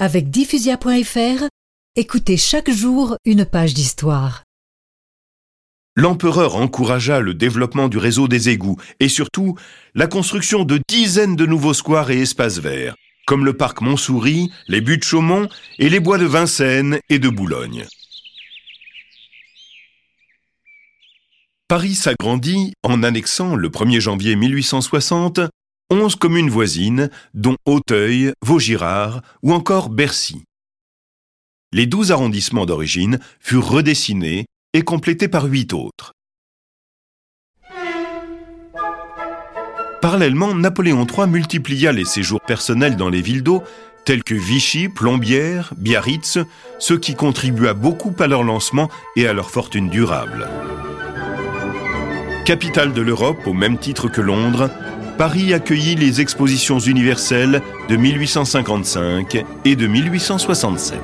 Avec diffusia.fr, écoutez chaque jour une page d'histoire. L'empereur encouragea le développement du réseau des égouts et surtout la construction de dizaines de nouveaux squares et espaces verts, comme le parc Montsouris, les buttes Chaumont et les bois de Vincennes et de Boulogne. Paris s'agrandit en annexant le 1er janvier 1860 11 communes voisines, dont Auteuil, Vaugirard ou encore Bercy. Les 12 arrondissements d'origine furent redessinés et complétés par 8 autres. Parallèlement, Napoléon III multiplia les séjours personnels dans les villes d'eau, telles que Vichy, Plombières, Biarritz, ce qui contribua beaucoup à leur lancement et à leur fortune durable. Capitale de l'Europe au même titre que Londres, Paris accueillit les expositions universelles de 1855 et de 1867.